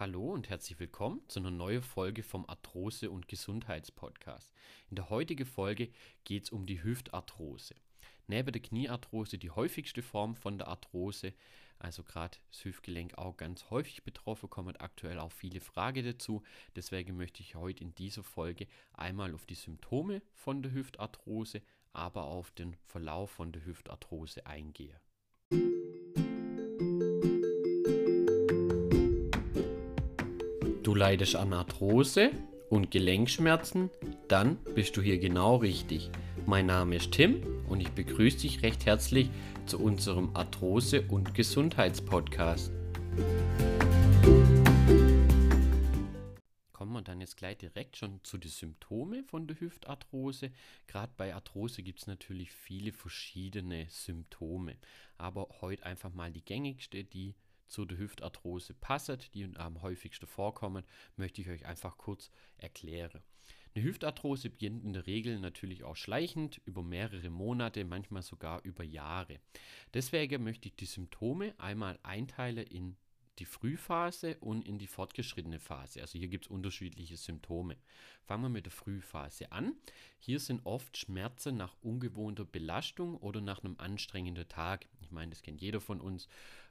Hallo und herzlich willkommen zu einer neuen Folge vom Arthrose- und Gesundheitspodcast. In der heutigen Folge geht es um die Hüftarthrose. Neben der Kniearthrose die häufigste Form von der Arthrose, also gerade das Hüftgelenk auch ganz häufig betroffen, kommen aktuell auch viele Fragen dazu. Deswegen möchte ich heute in dieser Folge einmal auf die Symptome von der Hüftarthrose, aber auf den Verlauf von der Hüftarthrose eingehen. Du leidest an Arthrose und Gelenkschmerzen? Dann bist du hier genau richtig. Mein Name ist Tim und ich begrüße dich recht herzlich zu unserem Arthrose- und Gesundheitspodcast. Kommen wir dann jetzt gleich direkt schon zu den Symptomen von der Hüftarthrose. Gerade bei Arthrose gibt es natürlich viele verschiedene Symptome, aber heute einfach mal die gängigste, die zu der Hüftarthrose passet, die am häufigsten vorkommen, möchte ich euch einfach kurz erklären. Eine Hüftarthrose beginnt in der Regel natürlich auch schleichend über mehrere Monate, manchmal sogar über Jahre. Deswegen möchte ich die Symptome einmal einteilen in die Frühphase und in die fortgeschrittene Phase. Also hier gibt es unterschiedliche Symptome. Fangen wir mit der Frühphase an. Hier sind oft Schmerzen nach ungewohnter Belastung oder nach einem anstrengenden Tag. Ich meine, das kennt jeder von uns.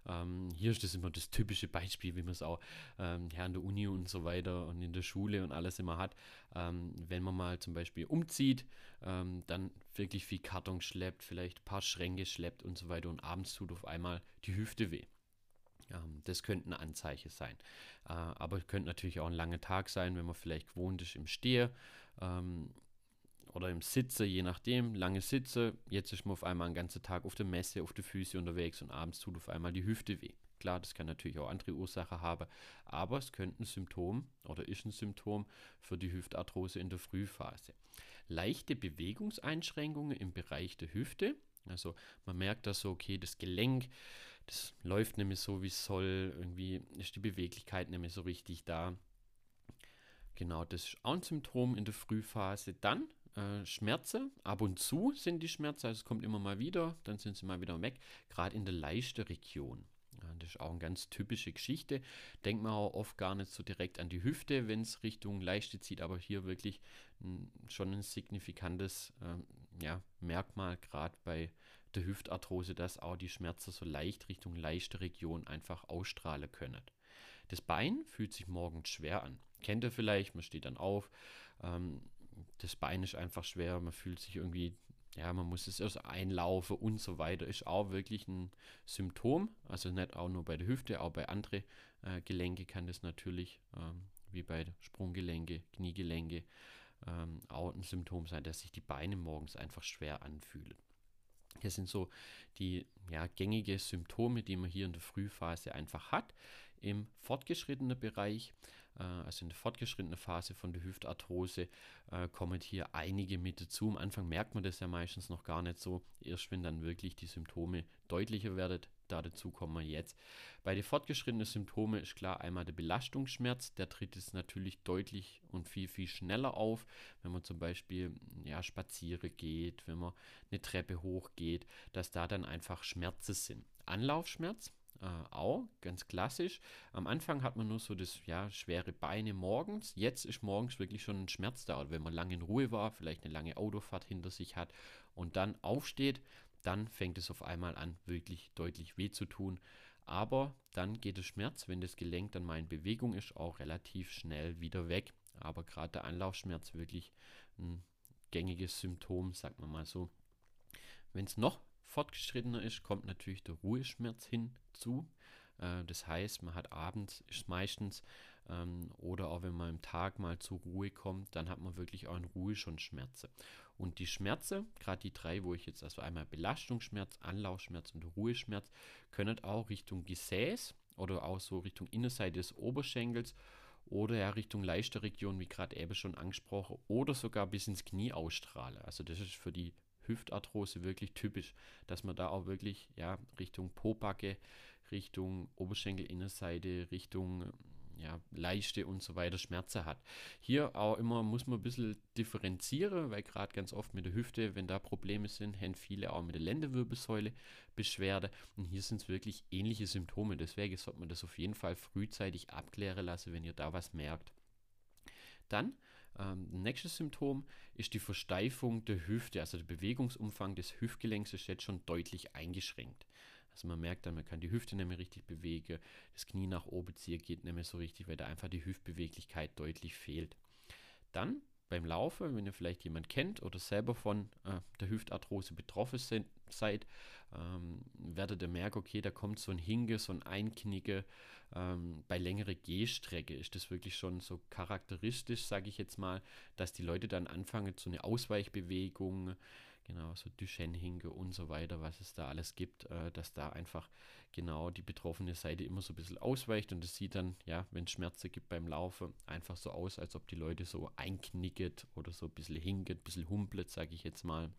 Ähm, hier ist das immer das typische Beispiel, wie man es auch ähm, an der Uni und so weiter und in der Schule und alles immer hat. Ähm, wenn man mal zum Beispiel umzieht, ähm, dann wirklich viel Karton schleppt, vielleicht ein paar Schränke schleppt und so weiter und abends tut auf einmal die Hüfte weh. Ähm, das könnte ein Anzeichen sein. Äh, aber es könnte natürlich auch ein langer Tag sein, wenn man vielleicht gewohnt ist im Stehe ähm, oder im Sitze, je nachdem, lange Sitze. Jetzt ist man auf einmal einen ganzen Tag auf der Messe, auf der Füße unterwegs und abends tut auf einmal die Hüfte weh. Klar, das kann natürlich auch andere Ursachen haben, aber es könnte ein Symptom oder ist ein Symptom für die Hüftarthrose in der Frühphase. Leichte Bewegungseinschränkungen im Bereich der Hüfte, also man merkt da so, okay, das Gelenk, das läuft mehr so, wie es soll, irgendwie ist die Beweglichkeit nicht mehr so richtig da. Genau, das ist auch ein Symptom in der Frühphase. Dann äh, Schmerzen, ab und zu sind die Schmerzen, also es kommt immer mal wieder, dann sind sie mal wieder weg, gerade in der Leiste-Region. Ja, das ist auch eine ganz typische Geschichte. Denkt man auch oft gar nicht so direkt an die Hüfte, wenn es Richtung Leiste zieht, aber hier wirklich schon ein signifikantes ähm, ja, Merkmal, gerade bei der Hüftarthrose, dass auch die Schmerzen so leicht Richtung leichte Region einfach ausstrahlen können. Das Bein fühlt sich morgens schwer an. Kennt ihr vielleicht, man steht dann auf, ähm, das Bein ist einfach schwer, man fühlt sich irgendwie, ja, man muss es erst einlaufen und so weiter, ist auch wirklich ein Symptom. Also nicht auch nur bei der Hüfte, auch bei anderen äh, Gelenke kann das natürlich, ähm, wie bei Sprunggelenke, Kniegelenke, ähm, auch ein Symptom sein, dass sich die Beine morgens einfach schwer anfühlen. Das sind so die ja, gängige Symptome, die man hier in der Frühphase einfach hat. Im fortgeschrittenen Bereich, also in der fortgeschrittenen Phase von der Hüftarthrose, äh, kommen hier einige mit dazu. Am Anfang merkt man das ja meistens noch gar nicht so. Erst wenn dann wirklich die Symptome deutlicher werden, da dazu kommen wir jetzt. Bei den fortgeschrittenen Symptomen ist klar einmal der Belastungsschmerz. Der tritt es natürlich deutlich und viel, viel schneller auf, wenn man zum Beispiel ja, spazieren geht, wenn man eine Treppe hochgeht, dass da dann einfach Schmerzen sind. Anlaufschmerz, äh, auch, ganz klassisch. Am Anfang hat man nur so das, ja, schwere Beine morgens. Jetzt ist morgens wirklich schon ein Schmerz da. wenn man lange in Ruhe war, vielleicht eine lange Autofahrt hinter sich hat und dann aufsteht, dann fängt es auf einmal an, wirklich deutlich weh zu tun. Aber dann geht der Schmerz, wenn das Gelenk dann mal in Bewegung ist, auch relativ schnell wieder weg. Aber gerade der Anlaufschmerz wirklich ein gängiges Symptom, sagt man mal so. Wenn es noch fortgeschrittener ist, kommt natürlich der Ruheschmerz hinzu. Äh, das heißt, man hat abends ist meistens ähm, oder auch wenn man im Tag mal zur Ruhe kommt, dann hat man wirklich auch in Ruhe schon Schmerzen. Und die Schmerzen, gerade die drei, wo ich jetzt also einmal Belastungsschmerz, Anlaufschmerz und Ruheschmerz, können auch Richtung Gesäß oder auch so Richtung Innenseite des Oberschenkels oder ja Richtung Leisterregion, wie gerade eben schon angesprochen, oder sogar bis ins Knie ausstrahlen. Also das ist für die Hüftarthrose wirklich typisch, dass man da auch wirklich ja Richtung Pobacke, Richtung Oberschenkelinnenseite, Richtung ja, leichte und so weiter Schmerzen hat. Hier auch immer muss man ein bisschen differenzieren, weil gerade ganz oft mit der Hüfte, wenn da Probleme sind, haben viele auch mit der Lendenwirbelsäule Beschwerde. Und hier sind es wirklich ähnliche Symptome. Deswegen sollte man das auf jeden Fall frühzeitig abklären lassen, wenn ihr da was merkt. Dann ähm, nächstes Symptom ist die Versteifung der Hüfte, also der Bewegungsumfang des Hüftgelenks ist jetzt schon deutlich eingeschränkt. Also man merkt dann, man kann die Hüfte nicht mehr richtig bewegen, das Knie nach oben ziehen geht nicht mehr so richtig, weil da einfach die Hüftbeweglichkeit deutlich fehlt. Dann beim Laufen, wenn ihr vielleicht jemand kennt oder selber von äh, der Hüftarthrose betroffen sind, seid, ähm, werdet ihr merken, okay, da kommt so ein Hinge, so ein Einknicke. Ähm, bei längerer Gehstrecke ist das wirklich schon so charakteristisch, sage ich jetzt mal, dass die Leute dann anfangen, so eine Ausweichbewegung, genau, so Duchenne-Hinge und so weiter, was es da alles gibt, äh, dass da einfach genau die betroffene Seite immer so ein bisschen ausweicht und es sieht dann, ja, wenn es Schmerzen gibt beim Laufen, einfach so aus, als ob die Leute so einknicket oder so ein bisschen hinget, ein bisschen humpelt, sage ich jetzt mal.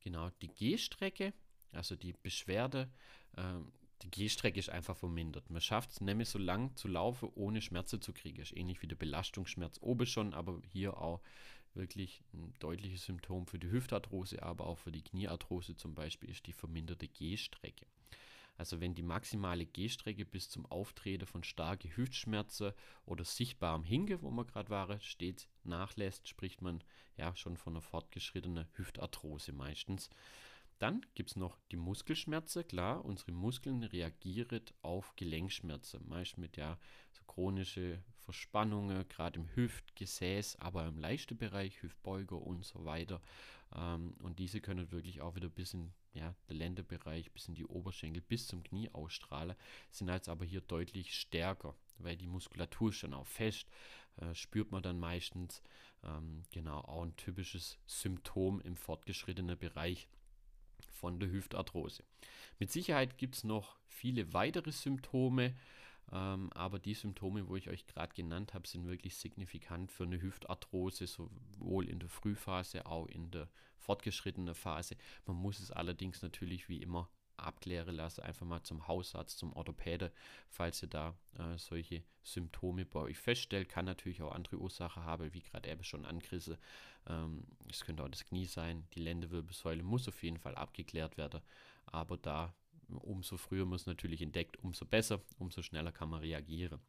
Genau, die Gehstrecke, also die Beschwerde, äh, die Gehstrecke ist einfach vermindert. Man schafft es nämlich so lang zu laufen, ohne Schmerzen zu kriegen. Ist ähnlich wie der Belastungsschmerz oben schon, aber hier auch wirklich ein deutliches Symptom für die Hüftarthrose, aber auch für die Kniearthrose zum Beispiel ist die verminderte Gehstrecke. Also wenn die maximale Gehstrecke bis zum Auftreten von starken Hüftschmerzen oder sichtbarem Hinge, wo man gerade war, stets nachlässt, spricht man ja schon von einer fortgeschrittenen Hüftarthrose meistens. Dann gibt es noch die Muskelschmerzen. Klar, unsere Muskeln reagieren auf Gelenkschmerzen, meist mit ja so chronische Verspannungen, gerade im Hüft, Gesäß, aber im leichten Bereich, Hüftbeuger und so weiter. Ähm, und diese können wirklich auch wieder bis in ja, der Lendenbereich, bis in die Oberschenkel, bis zum Knie ausstrahlen, sind als aber hier deutlich stärker, weil die Muskulatur ist schon auch fest, äh, spürt man dann meistens. Ähm, genau, auch ein typisches Symptom im fortgeschrittenen Bereich von der Hüftarthrose. Mit Sicherheit gibt es noch viele weitere Symptome, ähm, aber die Symptome, wo ich euch gerade genannt habe, sind wirklich signifikant für eine Hüftarthrose, sowohl in der Frühphase, auch in der fortgeschrittenen Phase. Man muss es allerdings natürlich wie immer abklären lassen, einfach mal zum Hausarzt, zum Orthopäde, falls ihr da äh, solche Symptome bei euch feststellt. Kann natürlich auch andere Ursachen haben, wie gerade eben schon angerissen. Ähm, es könnte auch das Knie sein, die Lendenwirbelsäule muss auf jeden Fall abgeklärt werden, aber da umso früher man es natürlich entdeckt, umso besser, umso schneller kann man reagieren.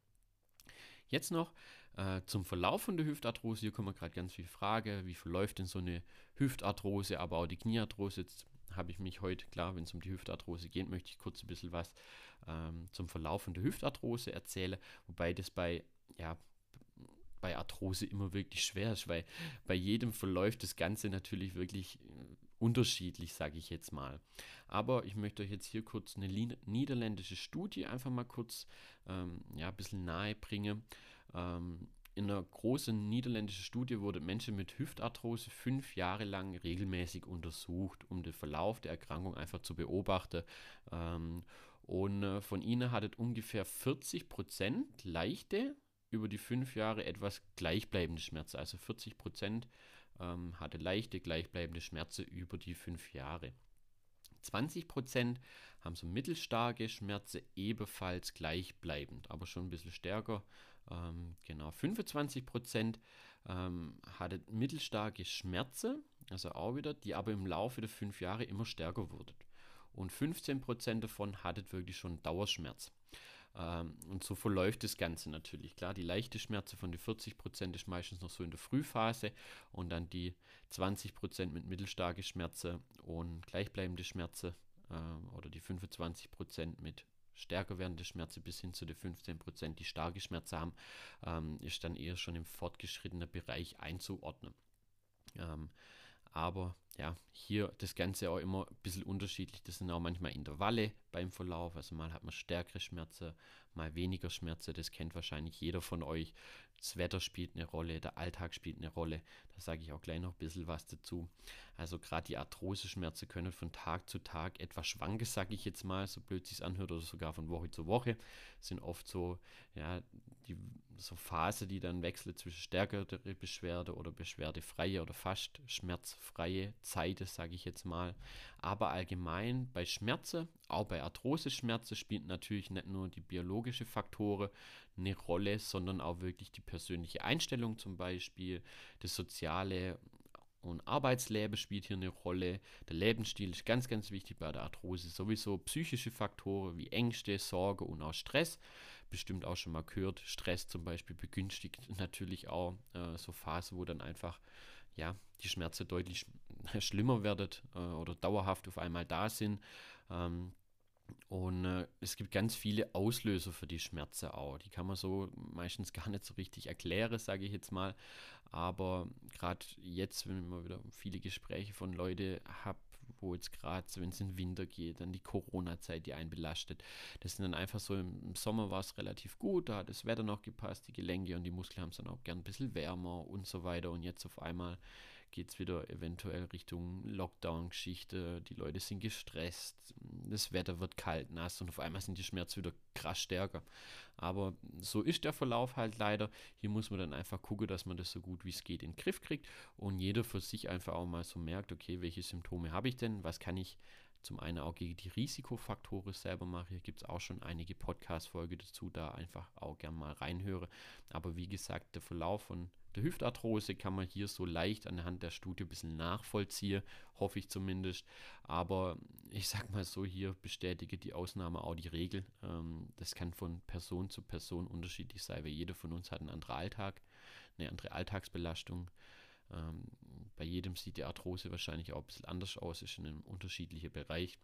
Jetzt noch äh, zum Verlauf von der Hüftarthrose. Hier kommen gerade ganz viele Fragen. Wie verläuft denn so eine Hüftarthrose, aber auch die Kniearthrose? Jetzt habe ich mich heute, klar, wenn es um die Hüftarthrose geht, möchte ich kurz ein bisschen was ähm, zum Verlauf von der Hüftarthrose erzählen. Wobei das bei, ja, bei Arthrose immer wirklich schwer ist, weil bei jedem verläuft das Ganze natürlich wirklich äh, unterschiedlich, sage ich jetzt mal. Aber ich möchte euch jetzt hier kurz eine niederländische Studie einfach mal kurz ähm, ja, ein bisschen nahe bringen. Ähm, in einer großen niederländischen Studie wurde Menschen mit Hüftarthrose fünf Jahre lang regelmäßig untersucht, um den Verlauf der Erkrankung einfach zu beobachten. Ähm, und äh, von ihnen hattet ungefähr 40 Prozent leichte über die fünf Jahre etwas gleichbleibende Schmerzen. Also 40 Prozent ähm, hatte leichte, gleichbleibende Schmerzen über die fünf Jahre. 20 Prozent haben so mittelstarke Schmerzen, ebenfalls gleichbleibend, aber schon ein bisschen stärker. Ähm, genau, 25 Prozent ähm, hatte mittelstarke Schmerzen, also auch wieder, die aber im Laufe der fünf Jahre immer stärker wurden. Und 15 Prozent davon hattet wirklich schon Dauerschmerz. Ähm, und so verläuft das Ganze natürlich. Klar, die leichte Schmerze von den 40 Prozent ist meistens noch so in der Frühphase und dann die 20 Prozent mit mittelstarke Schmerze und gleichbleibende Schmerze äh, oder die 25 Prozent mit stärker werdende Schmerze bis hin zu den 15%, Prozent, die starke Schmerze haben, ähm, ist dann eher schon im fortgeschrittenen Bereich einzuordnen. Ähm, aber ja, hier das Ganze auch immer ein bisschen unterschiedlich. Das sind auch manchmal Intervalle beim Verlauf. Also mal hat man stärkere Schmerzen, mal weniger Schmerzen. Das kennt wahrscheinlich jeder von euch. Das Wetter spielt eine Rolle, der Alltag spielt eine Rolle. Da sage ich auch gleich noch ein bisschen was dazu. Also gerade die Arthrose-Schmerzen können von Tag zu Tag etwas schwanken, sage ich jetzt mal, so blöd sich anhört, oder sogar von Woche zu Woche. Sind oft so, ja, die so Phase, die dann wechselt zwischen stärkere Beschwerde oder beschwerdefreie oder fast schmerzfreie Zeiten, sage ich jetzt mal. Aber allgemein bei Schmerzen, auch bei Arthrose-Schmerzen, spielt natürlich nicht nur die biologische Faktoren eine Rolle, sondern auch wirklich die persönliche Einstellung zum Beispiel, das soziale und Arbeitsleben spielt hier eine Rolle. Der Lebensstil ist ganz, ganz wichtig bei der Arthrose. Sowieso psychische Faktoren wie Ängste, Sorge und auch Stress. Bestimmt auch schon mal gehört. Stress zum Beispiel begünstigt natürlich auch äh, so Phasen, wo dann einfach ja, die Schmerzen deutlich schlimmer werden äh, oder dauerhaft auf einmal da sind. Ähm, und äh, es gibt ganz viele Auslöser für die Schmerzen auch. Die kann man so meistens gar nicht so richtig erklären, sage ich jetzt mal. Aber gerade jetzt, wenn man wieder viele Gespräche von Leuten habe, wo jetzt gerade, wenn es in den Winter geht, dann die Corona-Zeit, die einen belastet. Das sind dann einfach so, im Sommer war es relativ gut, da hat das Wetter noch gepasst, die Gelenke und die Muskeln haben es dann auch gern ein bisschen wärmer und so weiter. Und jetzt auf einmal geht es wieder eventuell Richtung Lockdown-Geschichte. Die Leute sind gestresst, das Wetter wird kalt, nass und auf einmal sind die Schmerzen wieder krass stärker. Aber so ist der Verlauf halt leider. Hier muss man dann einfach gucken, dass man das so gut wie es geht in den Griff kriegt und jeder für sich einfach auch mal so merkt, okay, welche Symptome habe ich denn, was kann ich zum einen auch gegen die Risikofaktoren selber machen. Hier gibt es auch schon einige Podcast-Folge dazu, da einfach auch gern mal reinhöre. Aber wie gesagt, der Verlauf von der Hüftarthrose kann man hier so leicht anhand der Studie ein bisschen nachvollziehen, hoffe ich zumindest. Aber ich sag mal so, hier bestätige die Ausnahme auch die Regel. Ähm, das kann von Person zu Person unterschiedlich sein, weil jeder von uns hat einen anderen Alltag, eine andere Alltagsbelastung. Ähm, bei jedem sieht die Arthrose wahrscheinlich auch ein bisschen anders aus, ist in einem unterschiedlichen Bereich.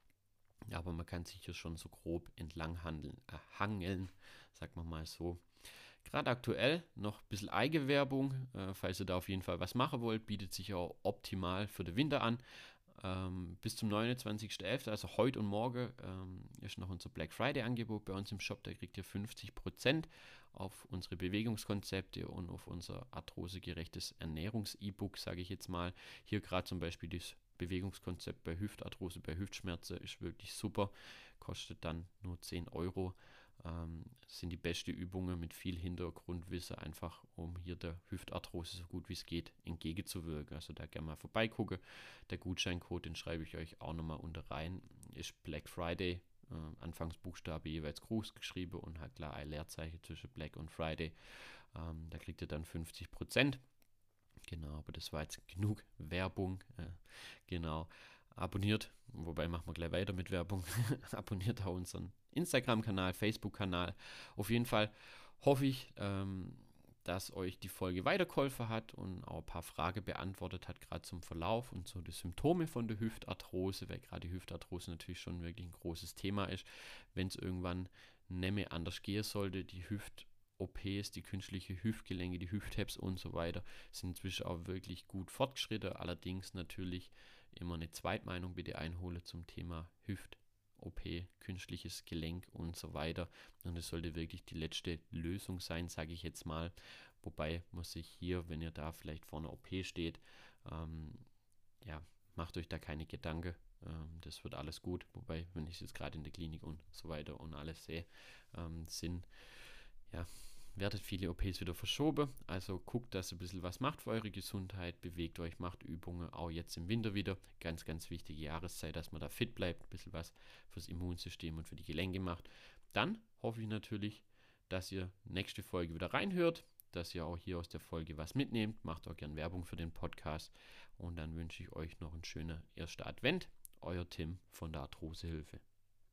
Aber man kann sich hier schon so grob entlang handeln, äh, hangeln, sagt man mal so. Gerade aktuell noch ein bisschen Eigenwerbung, äh, falls ihr da auf jeden Fall was machen wollt, bietet sich auch optimal für den Winter an. Ähm, bis zum 29.11., also heute und morgen, ähm, ist noch unser Black Friday-Angebot bei uns im Shop. Da kriegt ihr 50% auf unsere Bewegungskonzepte und auf unser arthrosegerechtes Ernährungs-E-Book, sage ich jetzt mal. Hier gerade zum Beispiel das Bewegungskonzept bei Hüftarthrose, bei Hüftschmerzen ist wirklich super. Kostet dann nur 10 Euro. Ähm, sind die besten Übungen mit viel Hintergrundwissen, einfach um hier der Hüftarthrose so gut wie es geht entgegenzuwirken. Also da gerne mal vorbeigucken. Der Gutscheincode, den schreibe ich euch auch nochmal unter rein, ist Black Friday. Äh, Anfangsbuchstabe jeweils groß geschrieben und hat klar ein Leerzeichen zwischen Black und Friday. Ähm, da kriegt ihr dann 50 Prozent. Genau, aber das war jetzt genug Werbung. Äh, genau. Abonniert, wobei machen wir gleich weiter mit Werbung. Abonniert auch unseren Instagram-Kanal, Facebook-Kanal. Auf jeden Fall hoffe ich, ähm, dass euch die Folge weitergeholfen hat und auch ein paar Fragen beantwortet hat, gerade zum Verlauf und so die Symptome von der Hüftarthrose, weil gerade die Hüftarthrose natürlich schon wirklich ein großes Thema ist. Wenn es irgendwann mehr anders gehen sollte, die Hüft OPs, die künstliche Hüftgelenke, die Hüfthebs und so weiter sind inzwischen auch wirklich gut fortgeschritten. Allerdings natürlich immer eine Zweitmeinung bitte einhole zum Thema Hüft. OP, künstliches Gelenk und so weiter. Und es sollte wirklich die letzte Lösung sein, sage ich jetzt mal. Wobei muss ich hier, wenn ihr da vielleicht vor einer OP steht, ähm, ja, macht euch da keine Gedanken. Ähm, das wird alles gut. Wobei, wenn ich jetzt gerade in der Klinik und so weiter und alles sehe, ähm, sind ja werdet viele OPs wieder verschoben. Also guckt, dass ihr ein bisschen was macht für eure Gesundheit, bewegt euch, macht Übungen, auch jetzt im Winter wieder. Ganz, ganz wichtige Jahreszeit, dass man da fit bleibt, ein bisschen was fürs Immunsystem und für die Gelenke macht. Dann hoffe ich natürlich, dass ihr nächste Folge wieder reinhört, dass ihr auch hier aus der Folge was mitnehmt. Macht auch gern Werbung für den Podcast. Und dann wünsche ich euch noch einen schönen ersten Advent. Euer Tim von der Arthrosehilfe.